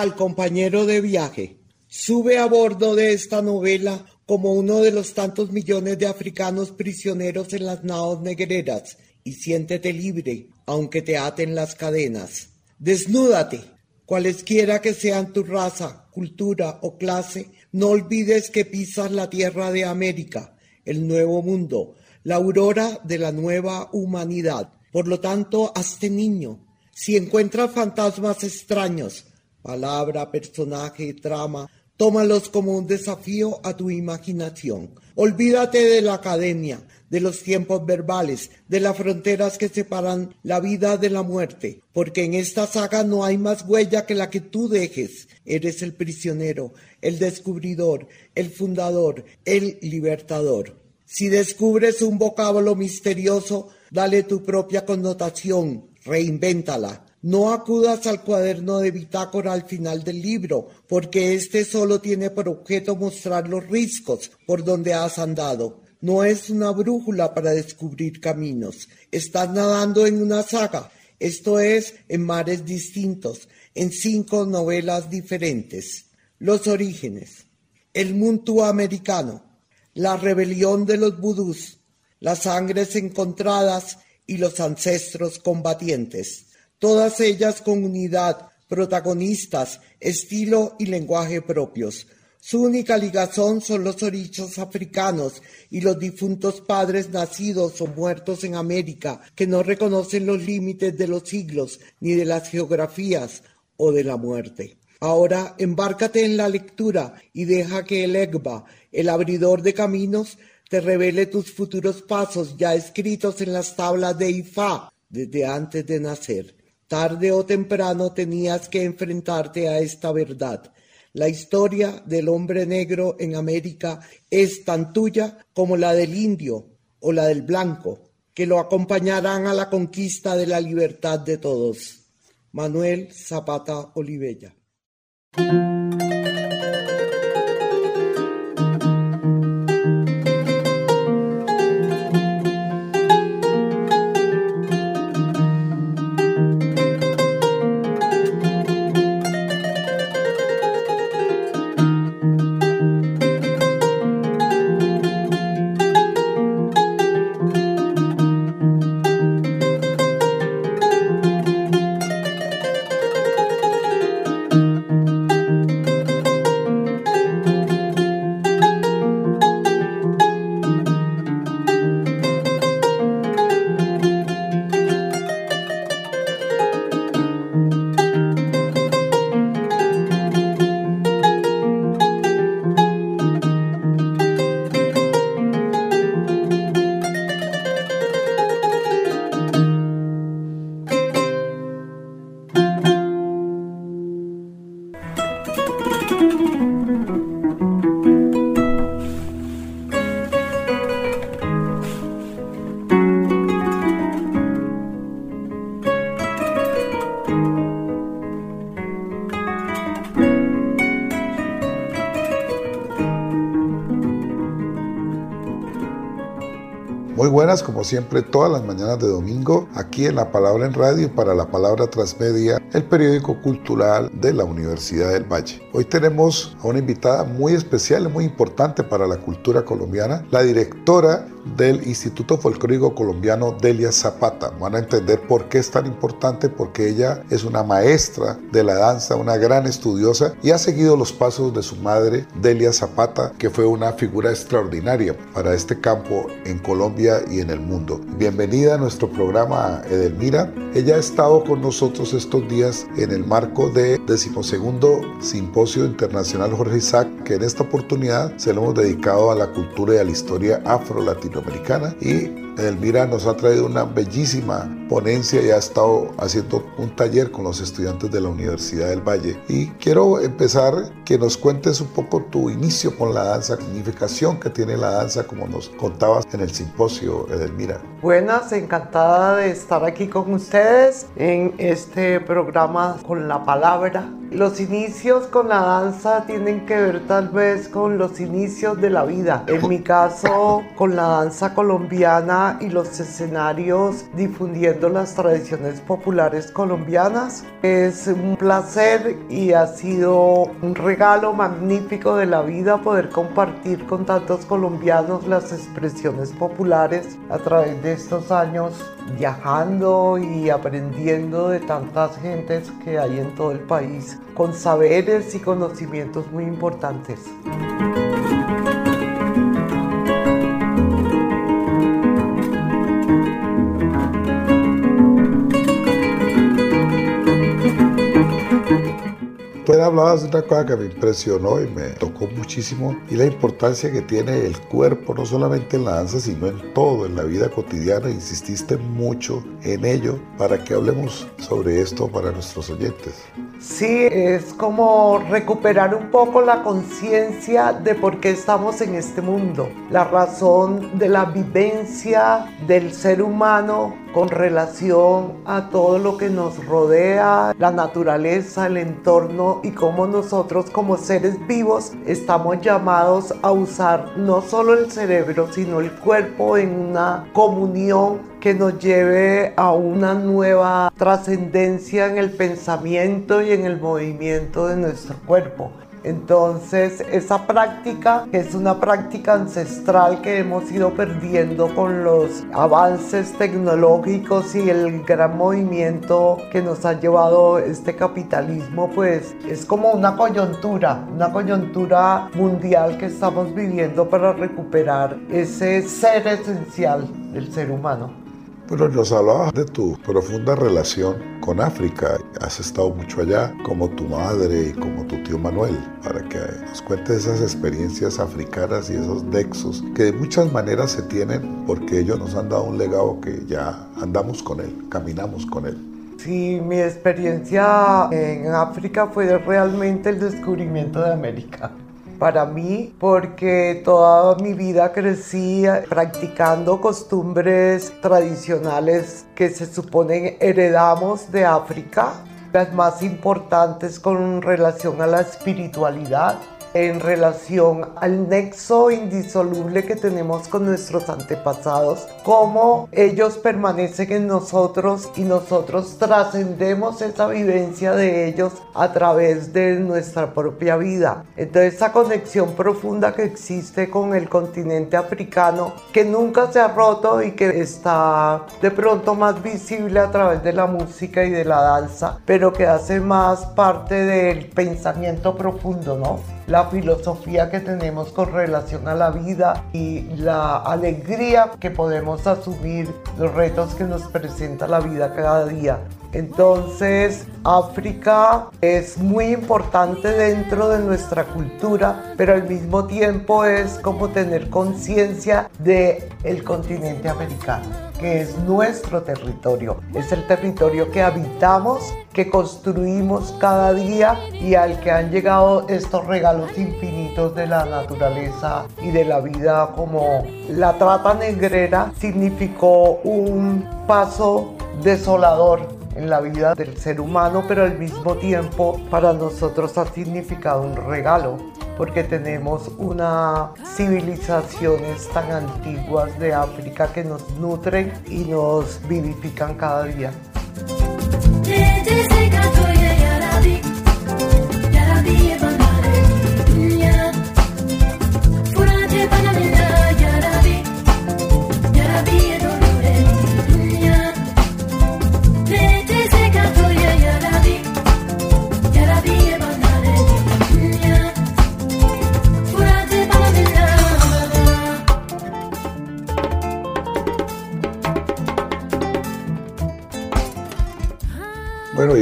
Al compañero de viaje. Sube a bordo de esta novela como uno de los tantos millones de africanos prisioneros en las naos negreras y siéntete libre, aunque te aten las cadenas. Desnúdate, cualesquiera que sean tu raza, cultura o clase, no olvides que pisas la tierra de América, el nuevo mundo, la aurora de la nueva humanidad. Por lo tanto, hazte niño. Si encuentras fantasmas extraños, palabra, personaje, trama, tómalos como un desafío a tu imaginación. Olvídate de la academia, de los tiempos verbales, de las fronteras que separan la vida de la muerte, porque en esta saga no hay más huella que la que tú dejes. Eres el prisionero, el descubridor, el fundador, el libertador. Si descubres un vocablo misterioso, dale tu propia connotación, reinvéntala. No acudas al cuaderno de bitácora al final del libro, porque este solo tiene por objeto mostrar los riscos por donde has andado. No es una brújula para descubrir caminos. Estás nadando en una saga, esto es, en mares distintos, en cinco novelas diferentes. Los orígenes. El mundo americano. La rebelión de los vudús. Las sangres encontradas y los ancestros combatientes todas ellas con unidad, protagonistas, estilo y lenguaje propios. Su única ligazón son los orichos africanos y los difuntos padres nacidos o muertos en América, que no reconocen los límites de los siglos, ni de las geografías o de la muerte. Ahora embárcate en la lectura y deja que el Egba, el abridor de caminos, te revele tus futuros pasos ya escritos en las tablas de Ifá desde antes de nacer. Tarde o temprano tenías que enfrentarte a esta verdad. La historia del hombre negro en América es tan tuya como la del indio o la del blanco, que lo acompañarán a la conquista de la libertad de todos. Manuel Zapata Olivella. Como siempre, todas las mañanas de domingo, aquí en La Palabra en Radio para La Palabra Transmedia, el periódico cultural de la Universidad del Valle. Hoy tenemos a una invitada muy especial muy importante para la cultura colombiana, la directora del Instituto Folclórico Colombiano Delia Zapata. Van a entender por qué es tan importante, porque ella es una maestra de la danza, una gran estudiosa y ha seguido los pasos de su madre, Delia Zapata, que fue una figura extraordinaria para este campo en Colombia y en el mundo. Bienvenida a nuestro programa, Edelmira. Ella ha estado con nosotros estos días en el marco de decimosegundo Simposio Internacional Jorge Isaac, que en esta oportunidad se lo hemos dedicado a la cultura y a la historia afro-latinoamericana y Edelmira nos ha traído una bellísima ponencia y ha estado haciendo un taller con los estudiantes de la Universidad del Valle. Y quiero empezar que nos cuentes un poco tu inicio con la danza, significación que tiene la danza, como nos contabas en el simposio, Edelmira. Buenas, encantada de estar aquí con ustedes en este programa con la palabra. Los inicios con la danza tienen que ver tal vez con los inicios de la vida. En mi caso, con la danza colombiana y los escenarios difundiendo las tradiciones populares colombianas. Es un placer y ha sido un regalo magnífico de la vida poder compartir con tantos colombianos las expresiones populares a través de estos años viajando y aprendiendo de tantas gentes que hay en todo el país con saberes y conocimientos muy importantes. Hablabas de una cosa que me impresionó y me tocó muchísimo y la importancia que tiene el cuerpo, no solamente en la danza, sino en todo, en la vida cotidiana. Insististe mucho en ello para que hablemos sobre esto para nuestros oyentes. Sí, es como recuperar un poco la conciencia de por qué estamos en este mundo, la razón de la vivencia del ser humano con relación a todo lo que nos rodea, la naturaleza, el entorno y cómo nosotros como seres vivos estamos llamados a usar no solo el cerebro, sino el cuerpo en una comunión que nos lleve a una nueva trascendencia en el pensamiento y en el movimiento de nuestro cuerpo. Entonces, esa práctica, que es una práctica ancestral que hemos ido perdiendo con los avances tecnológicos y el gran movimiento que nos ha llevado este capitalismo, pues es como una coyuntura, una coyuntura mundial que estamos viviendo para recuperar ese ser esencial del ser humano. Bueno, nos hablabas de tu profunda relación con África. Has estado mucho allá, como tu madre y como tu tío Manuel, para que nos cuentes esas experiencias africanas y esos nexos que de muchas maneras se tienen porque ellos nos han dado un legado que ya andamos con él, caminamos con él. Sí, mi experiencia en África fue realmente el descubrimiento de América para mí porque toda mi vida crecí practicando costumbres tradicionales que se suponen heredamos de África, las más importantes con relación a la espiritualidad en relación al nexo indisoluble que tenemos con nuestros antepasados, cómo ellos permanecen en nosotros y nosotros trascendemos esa vivencia de ellos a través de nuestra propia vida. Entonces esa conexión profunda que existe con el continente africano, que nunca se ha roto y que está de pronto más visible a través de la música y de la danza, pero que hace más parte del pensamiento profundo, ¿no? La filosofía que tenemos con relación a la vida y la alegría que podemos asumir los retos que nos presenta la vida cada día. Entonces, África es muy importante dentro de nuestra cultura, pero al mismo tiempo es como tener conciencia de el continente americano, que es nuestro territorio. Es el territorio que habitamos, que construimos cada día y al que han llegado estos regalos infinitos de la naturaleza y de la vida como la trata negrera significó un paso desolador en la vida del ser humano, pero al mismo tiempo para nosotros ha significado un regalo, porque tenemos unas civilizaciones tan antiguas de África que nos nutren y nos vivifican cada día.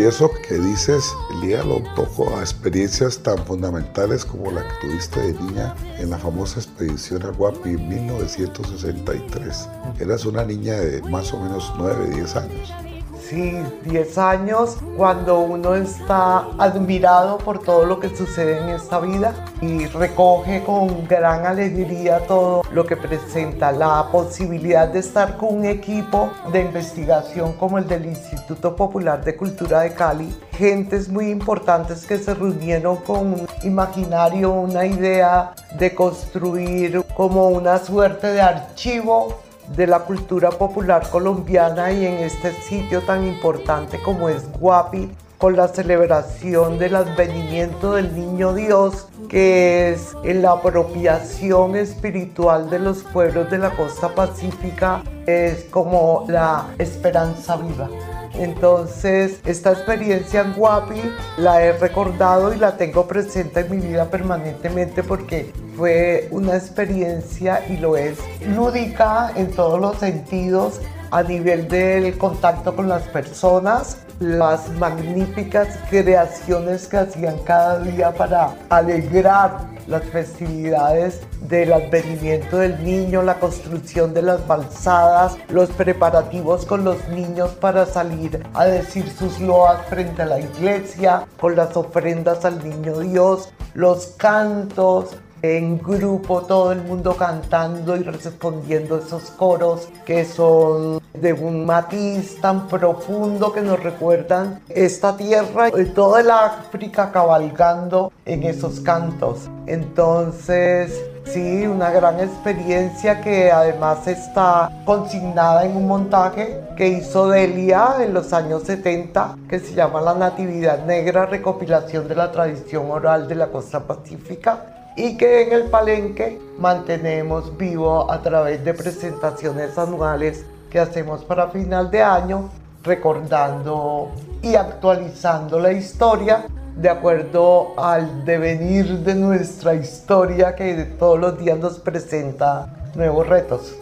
Eso que dices, día lo toco a experiencias tan fundamentales como la que tuviste de niña en la famosa expedición a Guapi en 1963. Eras una niña de más o menos 9, 10 años. Sí, 10 años cuando uno está admirado por todo lo que sucede en esta vida y recoge con gran alegría todo lo que presenta la posibilidad de estar con un equipo de investigación como el del Instituto Popular de Cultura de Cali, gentes muy importantes que se reunieron con un imaginario, una idea de construir como una suerte de archivo de la cultura popular colombiana y en este sitio tan importante como es Guapi, con la celebración del advenimiento del Niño Dios, que es la apropiación espiritual de los pueblos de la costa pacífica, es como la esperanza viva. Entonces, esta experiencia en Guapi la he recordado y la tengo presente en mi vida permanentemente porque fue una experiencia y lo es lúdica en todos los sentidos a nivel del contacto con las personas, las magníficas creaciones que hacían cada día para alegrar las festividades del advenimiento del niño, la construcción de las balsadas, los preparativos con los niños para salir a decir sus loas frente a la iglesia, con las ofrendas al niño Dios, los cantos, en grupo, todo el mundo cantando y respondiendo esos coros que son de un matiz tan profundo que nos recuerdan esta tierra y toda el África cabalgando en esos cantos. Entonces, sí, una gran experiencia que además está consignada en un montaje que hizo Delia en los años 70 que se llama La Natividad Negra, recopilación de la tradición oral de la costa pacífica y que en el palenque mantenemos vivo a través de presentaciones anuales que hacemos para final de año, recordando y actualizando la historia de acuerdo al devenir de nuestra historia que todos los días nos presenta nuevos retos.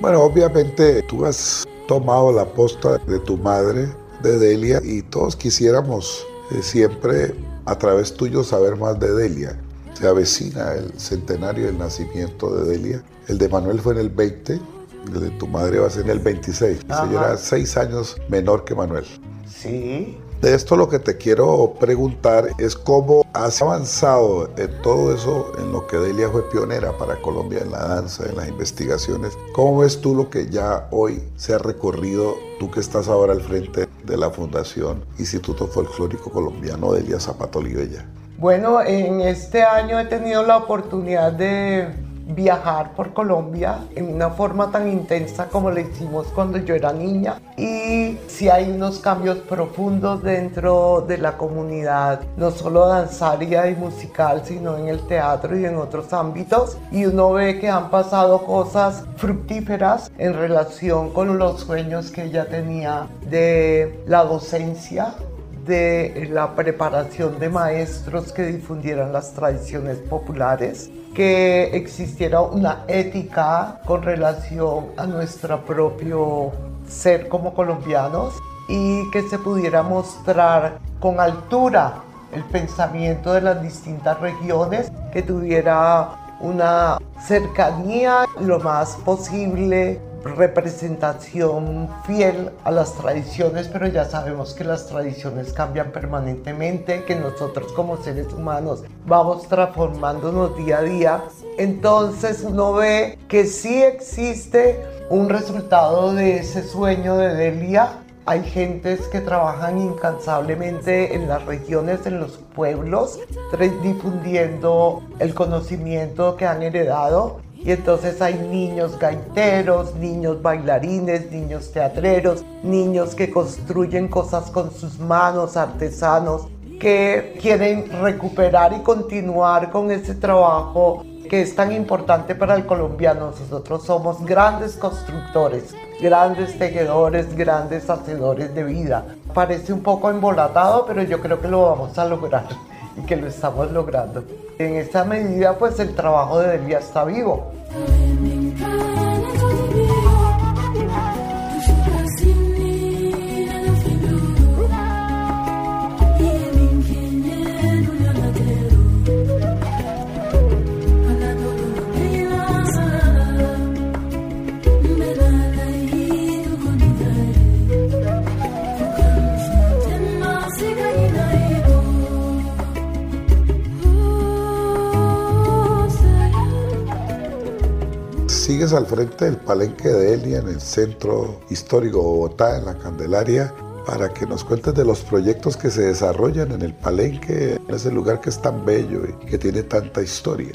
Bueno, obviamente tú has tomado la posta de tu madre, de Delia, y todos quisiéramos eh, siempre a través tuyo saber más de Delia. Se avecina el centenario del nacimiento de Delia. El de Manuel fue en el 20, el de tu madre va a ser en el 26. Ella era seis años menor que Manuel. Sí. De esto lo que te quiero preguntar es cómo has avanzado en todo eso, en lo que Delia fue pionera para Colombia en la danza, en las investigaciones. ¿Cómo ves tú lo que ya hoy se ha recorrido, tú que estás ahora al frente de la Fundación Instituto Folclórico Colombiano Delia Zapato Olivella? Bueno, en este año he tenido la oportunidad de viajar por Colombia en una forma tan intensa como lo hicimos cuando yo era niña. Y sí hay unos cambios profundos dentro de la comunidad, no solo danzaria y musical, sino en el teatro y en otros ámbitos. Y uno ve que han pasado cosas fructíferas en relación con los sueños que ella tenía de la docencia de la preparación de maestros que difundieran las tradiciones populares, que existiera una ética con relación a nuestro propio ser como colombianos y que se pudiera mostrar con altura el pensamiento de las distintas regiones, que tuviera una cercanía lo más posible representación fiel a las tradiciones, pero ya sabemos que las tradiciones cambian permanentemente, que nosotros como seres humanos vamos transformándonos día a día. Entonces uno ve que sí existe un resultado de ese sueño de Delia. Hay gentes que trabajan incansablemente en las regiones, en los pueblos, difundiendo el conocimiento que han heredado y entonces hay niños gaiteros, niños bailarines, niños teatreros, niños que construyen cosas con sus manos, artesanos, que quieren recuperar y continuar con ese trabajo que es tan importante para el colombiano. Nosotros somos grandes constructores, grandes tejedores, grandes hacedores de vida. Parece un poco embolatado, pero yo creo que lo vamos a lograr y que lo estamos logrando. En esa medida, pues el trabajo de Delia está vivo. Al frente del Palenque de Elia en el centro histórico de Bogotá, en la Candelaria, para que nos cuentes de los proyectos que se desarrollan en el Palenque, en ese lugar que es tan bello y que tiene tanta historia.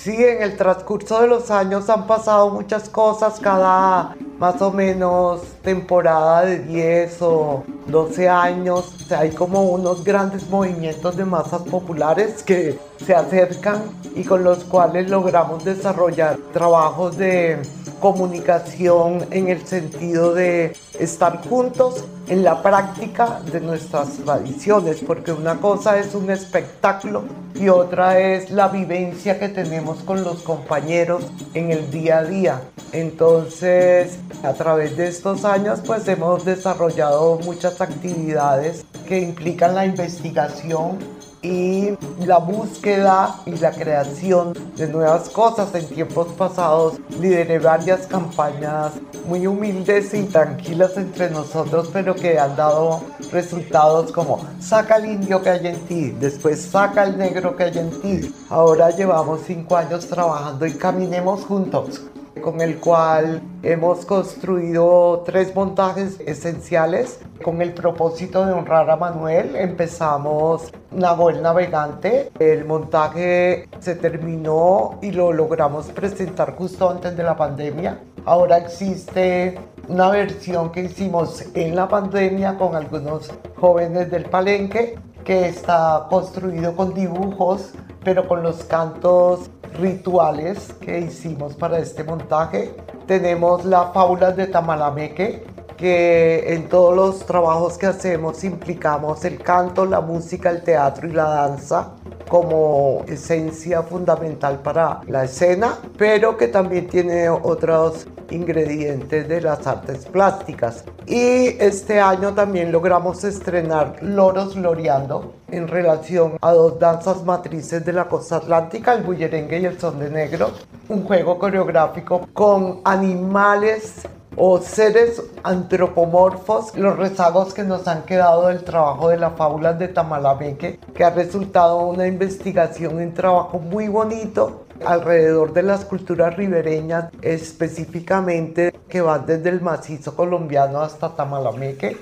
Sí, en el transcurso de los años han pasado muchas cosas, cada más o menos temporada de 10 o 12 años, hay como unos grandes movimientos de masas populares que se acercan y con los cuales logramos desarrollar trabajos de comunicación en el sentido de estar juntos en la práctica de nuestras tradiciones, porque una cosa es un espectáculo y otra es la vivencia que tenemos con los compañeros en el día a día. Entonces, a través de estos años, pues hemos desarrollado muchas actividades que implican la investigación y la búsqueda y la creación de nuevas cosas. En tiempos pasados lideré varias campañas muy humildes y tranquilas entre nosotros, pero que han dado resultados como saca el indio que hay en ti, después saca el negro que hay en ti. Ahora llevamos cinco años trabajando y caminemos juntos con el cual hemos construido tres montajes esenciales con el propósito de honrar a Manuel. Empezamos Nahuel Navegante, el montaje se terminó y lo logramos presentar justo antes de la pandemia. Ahora existe una versión que hicimos en la pandemia con algunos jóvenes del palenque que está construido con dibujos, pero con los cantos rituales que hicimos para este montaje. Tenemos las fábulas de Tamalameque, que en todos los trabajos que hacemos implicamos el canto, la música, el teatro y la danza como esencia fundamental para la escena, pero que también tiene otros ingredientes de las artes plásticas. Y este año también logramos estrenar Loros Loreando en relación a dos danzas matrices de la costa atlántica, el bullerengue y el son de negro, un juego coreográfico con animales o seres antropomorfos, los rezagos que nos han quedado del trabajo de las fábulas de Tamalameque, que ha resultado una investigación, un trabajo muy bonito alrededor de las culturas ribereñas, específicamente que van desde el macizo colombiano hasta Tamalameque.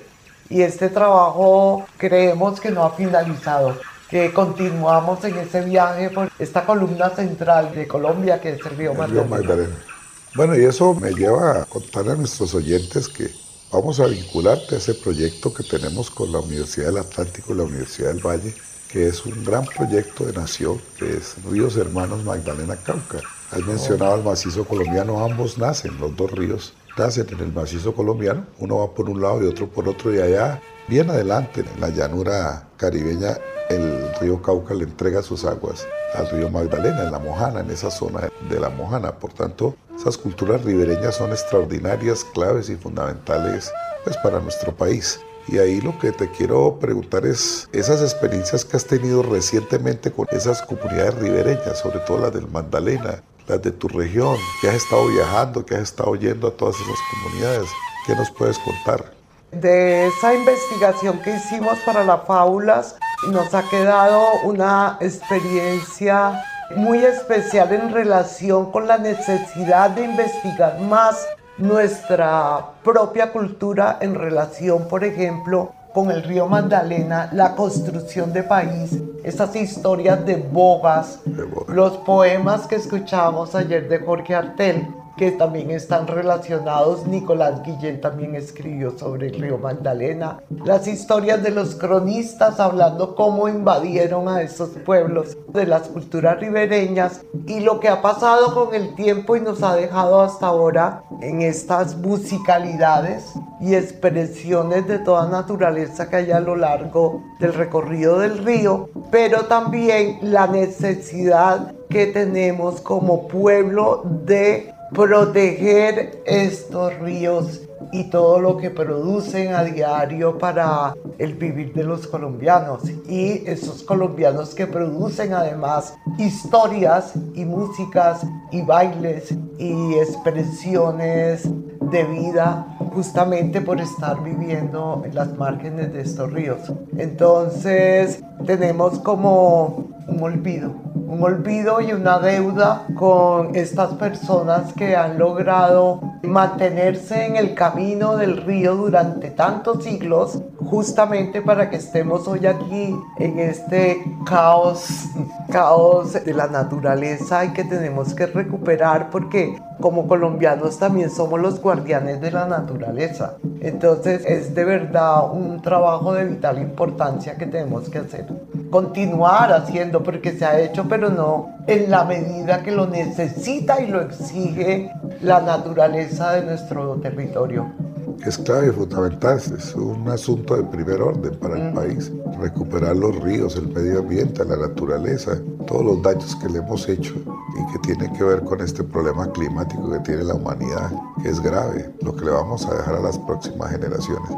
Y este trabajo creemos que no ha finalizado que continuamos en ese viaje por esta columna central de Colombia que es el río Magdalena. Bueno, y eso me lleva a contar a nuestros oyentes que vamos a vincularte a ese proyecto que tenemos con la Universidad del Atlántico y la Universidad del Valle, que es un gran proyecto de nación, que es Ríos Hermanos Magdalena Cauca. Has mencionado el macizo colombiano, ambos nacen, los dos ríos nacen en el macizo colombiano, uno va por un lado y otro por otro, y allá, bien adelante, en la llanura caribeña, el río Cauca le entrega sus aguas al río Magdalena, en la Mojana, en esa zona de la Mojana. Por tanto, esas culturas ribereñas son extraordinarias, claves y fundamentales pues, para nuestro país. Y ahí lo que te quiero preguntar es esas experiencias que has tenido recientemente con esas comunidades ribereñas, sobre todo las del Magdalena, las de tu región, que has estado viajando, que has estado yendo a todas esas comunidades. ¿Qué nos puedes contar? De esa investigación que hicimos para las fábulas, nos ha quedado una experiencia muy especial en relación con la necesidad de investigar más nuestra propia cultura en relación, por ejemplo, con el río Magdalena, la construcción de país, esas historias de bogas, los poemas que escuchábamos ayer de Jorge Artel que también están relacionados. Nicolás Guillén también escribió sobre el río Magdalena. Las historias de los cronistas hablando cómo invadieron a esos pueblos de las culturas ribereñas y lo que ha pasado con el tiempo y nos ha dejado hasta ahora en estas musicalidades y expresiones de toda naturaleza que hay a lo largo del recorrido del río, pero también la necesidad que tenemos como pueblo de proteger estos ríos y todo lo que producen a diario para el vivir de los colombianos y esos colombianos que producen además historias y músicas y bailes y expresiones de vida justamente por estar viviendo en las márgenes de estos ríos. Entonces tenemos como un olvido un olvido y una deuda con estas personas que han logrado mantenerse en el camino del río durante tantos siglos, justamente para que estemos hoy aquí en este caos, caos de la naturaleza y que tenemos que recuperar porque como colombianos también somos los guardianes de la naturaleza. Entonces es de verdad un trabajo de vital importancia que tenemos que hacer. Continuar haciendo porque se ha hecho, pero no en la medida que lo necesita y lo exige la naturaleza de nuestro territorio es clave y fundamental, es un asunto de primer orden para el país. Recuperar los ríos, el medio ambiente, la naturaleza, todos los daños que le hemos hecho y que tienen que ver con este problema climático que tiene la humanidad, que es grave, lo que le vamos a dejar a las próximas generaciones.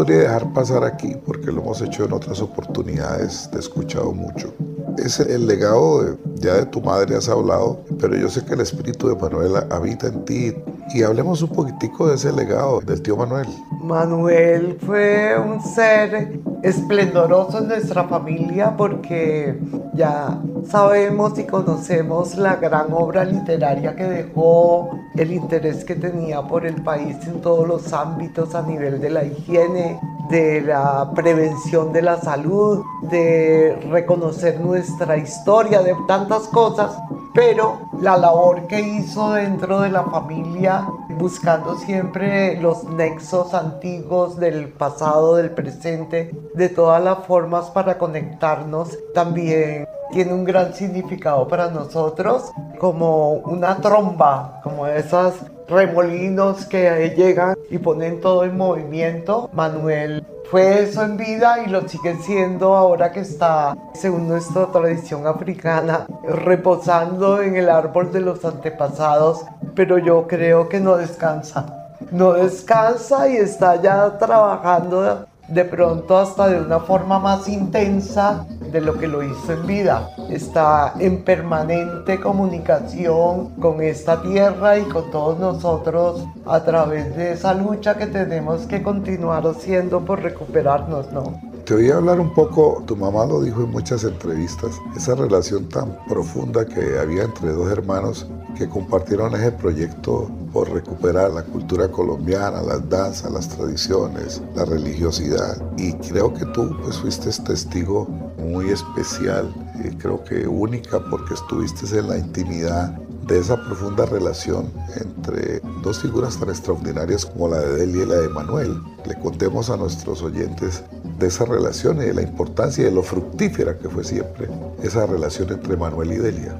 Podría dejar pasar aquí, porque lo hemos hecho en otras oportunidades, te he escuchado mucho. Es el legado, de, ya de tu madre has hablado, pero yo sé que el espíritu de Manuel habita en ti. Y hablemos un poquitico de ese legado del tío Manuel. Manuel fue un ser esplendoroso en nuestra familia porque ya sabemos y conocemos la gran obra literaria que dejó, el interés que tenía por el país en todos los ámbitos a nivel de la higiene, de la prevención de la salud, de reconocer nuestra historia, de tantas cosas, pero la labor que hizo dentro de la familia, buscando siempre los nexos antiguos del pasado, del presente, de todas las formas para conectarnos, también tiene un gran significado para nosotros, como una tromba, como esas remolinos que llegan y ponen todo en movimiento. Manuel fue eso en vida y lo sigue siendo ahora que está, según nuestra tradición africana, reposando en el árbol de los antepasados, pero yo creo que no descansa. No descansa y está ya trabajando de pronto hasta de una forma más intensa de lo que lo hizo en vida. Está en permanente comunicación con esta tierra y con todos nosotros a través de esa lucha que tenemos que continuar haciendo por recuperarnos, ¿no? Te oí hablar un poco, tu mamá lo dijo en muchas entrevistas, esa relación tan profunda que había entre dos hermanos que compartieron ese proyecto por recuperar la cultura colombiana, las danzas, las tradiciones, la religiosidad. Y creo que tú pues fuiste testigo muy especial, y creo que única porque estuviste en la intimidad de esa profunda relación entre dos figuras tan extraordinarias como la de Delia y la de Manuel. Le contemos a nuestros oyentes de esa relación y de la importancia y de lo fructífera que fue siempre esa relación entre Manuel y Delia.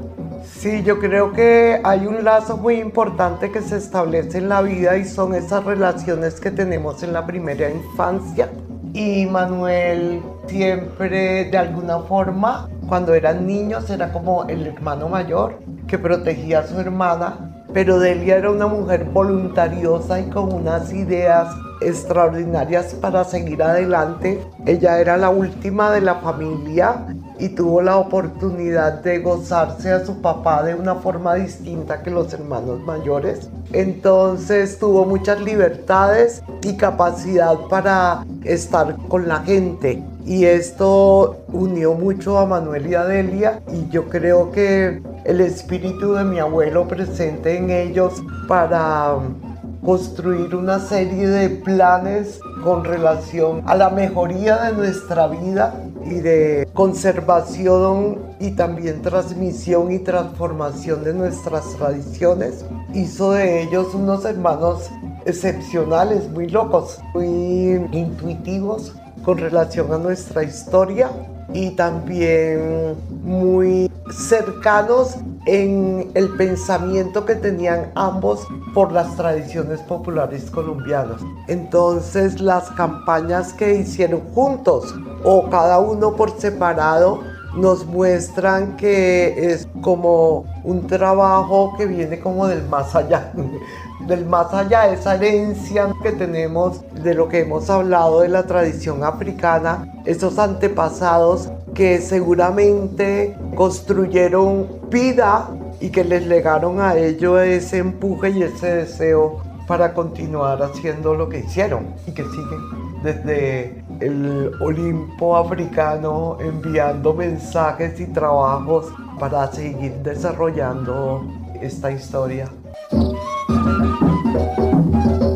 Sí, yo creo que hay un lazo muy importante que se establece en la vida y son esas relaciones que tenemos en la primera infancia. Y Manuel siempre, de alguna forma, cuando eran niños, era como el hermano mayor que protegía a su hermana, pero Delia era una mujer voluntariosa y con unas ideas extraordinarias para seguir adelante. Ella era la última de la familia y tuvo la oportunidad de gozarse a su papá de una forma distinta que los hermanos mayores. Entonces tuvo muchas libertades y capacidad para estar con la gente. Y esto unió mucho a Manuel y a Delia y yo creo que el espíritu de mi abuelo presente en ellos para construir una serie de planes con relación a la mejoría de nuestra vida y de conservación y también transmisión y transformación de nuestras tradiciones. Hizo de ellos unos hermanos excepcionales, muy locos, muy intuitivos con relación a nuestra historia y también muy cercanos en el pensamiento que tenían ambos por las tradiciones populares colombianas. Entonces las campañas que hicieron juntos o cada uno por separado nos muestran que es como un trabajo que viene como del más allá, del más allá, esa herencia que tenemos de lo que hemos hablado de la tradición africana, esos antepasados que seguramente construyeron vida y que les legaron a ellos ese empuje y ese deseo para continuar haciendo lo que hicieron y que siguen desde el Olimpo africano enviando mensajes y trabajos para seguir desarrollando esta historia. Thank you.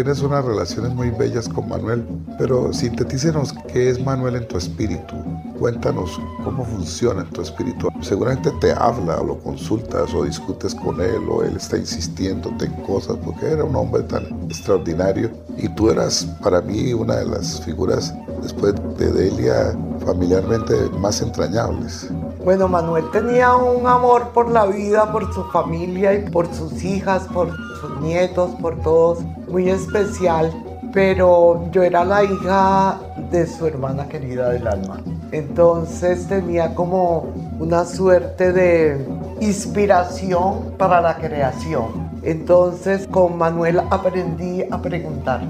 Tienes unas relaciones muy bellas con Manuel, pero sintetícenos qué es Manuel en tu espíritu. Cuéntanos cómo funciona en tu espíritu. Seguramente te habla o lo consultas o discutes con él o él está insistiéndote en cosas porque era un hombre tan extraordinario y tú eras para mí una de las figuras después de Delia familiarmente más entrañables. Bueno, Manuel tenía un amor por la vida, por su familia y por sus hijas, por sus nietos, por todos, muy especial. Pero yo era la hija de su hermana querida del alma. Entonces tenía como una suerte de inspiración para la creación. Entonces con Manuel aprendí a preguntar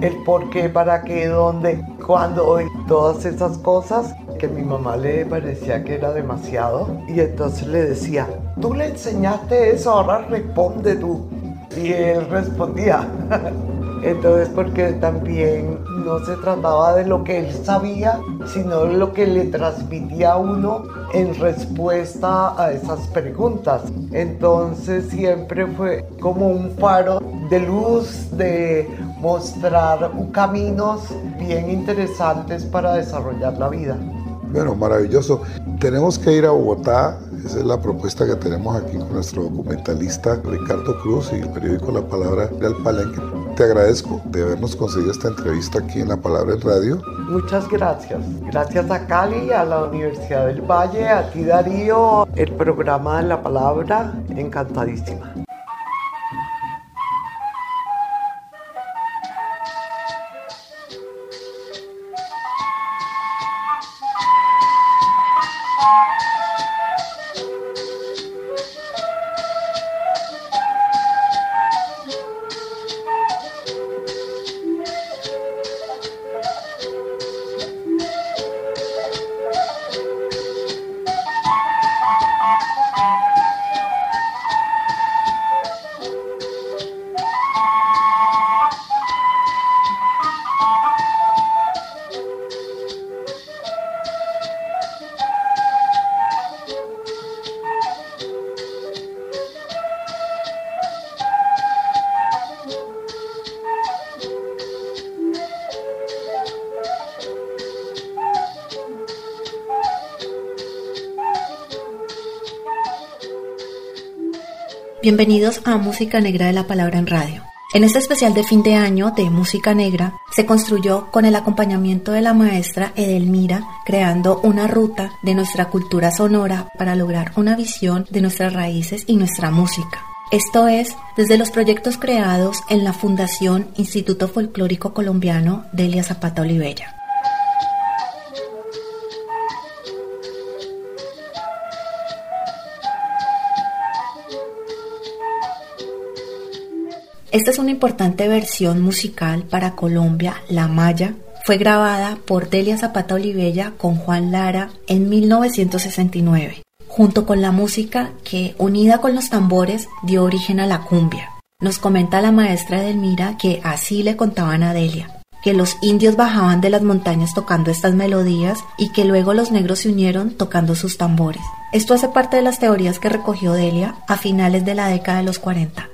el por qué, para qué, dónde, cuándo todas esas cosas que mi mamá le parecía que era demasiado y entonces le decía, tú le enseñaste eso, ahora responde tú. Y él respondía. Entonces, porque también no se trataba de lo que él sabía, sino de lo que le transmitía uno en respuesta a esas preguntas. Entonces, siempre fue como un faro de luz, de mostrar caminos bien interesantes para desarrollar la vida. Bueno, maravilloso. Tenemos que ir a Bogotá. Esa es la propuesta que tenemos aquí con nuestro documentalista Ricardo Cruz y el periódico La Palabra del Palenque. Te agradezco de habernos conseguido esta entrevista aquí en La Palabra en Radio. Muchas gracias. Gracias a Cali, a la Universidad del Valle, a ti Darío, el programa de La Palabra. Encantadísima. Bienvenidos a Música Negra de la Palabra en Radio. En este especial de fin de año de Música Negra se construyó con el acompañamiento de la maestra Edelmira, creando una ruta de nuestra cultura sonora para lograr una visión de nuestras raíces y nuestra música. Esto es desde los proyectos creados en la Fundación Instituto Folclórico Colombiano Delia Zapata Olivella. Esta es una importante versión musical para Colombia, La Maya. Fue grabada por Delia Zapata Olivella con Juan Lara en 1969, junto con la música que, unida con los tambores, dio origen a la cumbia. Nos comenta la maestra Edelmira que así le contaban a Delia que los indios bajaban de las montañas tocando estas melodías y que luego los negros se unieron tocando sus tambores. Esto hace parte de las teorías que recogió Delia a finales de la década de los 40.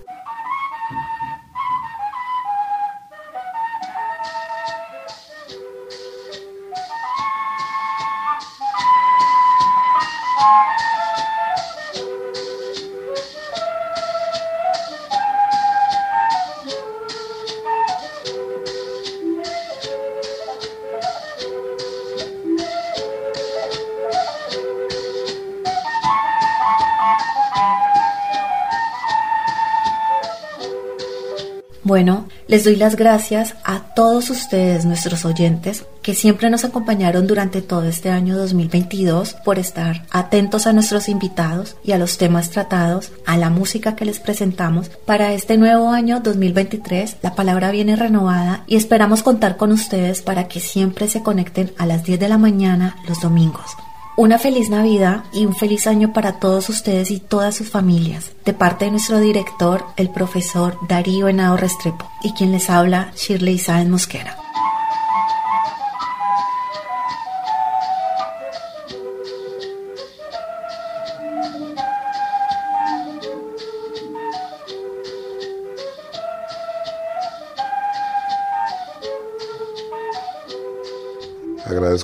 Les doy las gracias a todos ustedes, nuestros oyentes, que siempre nos acompañaron durante todo este año 2022 por estar atentos a nuestros invitados y a los temas tratados, a la música que les presentamos. Para este nuevo año 2023, la palabra viene renovada y esperamos contar con ustedes para que siempre se conecten a las 10 de la mañana los domingos. Una feliz Navidad y un feliz año para todos ustedes y todas sus familias. De parte de nuestro director, el profesor Darío Henao Restrepo, y quien les habla, Shirley Sáenz Mosquera.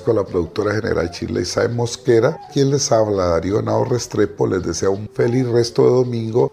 A la productora general Chile Isabel Mosquera, quien les habla, Darío Nao Restrepo, les desea un feliz resto de domingo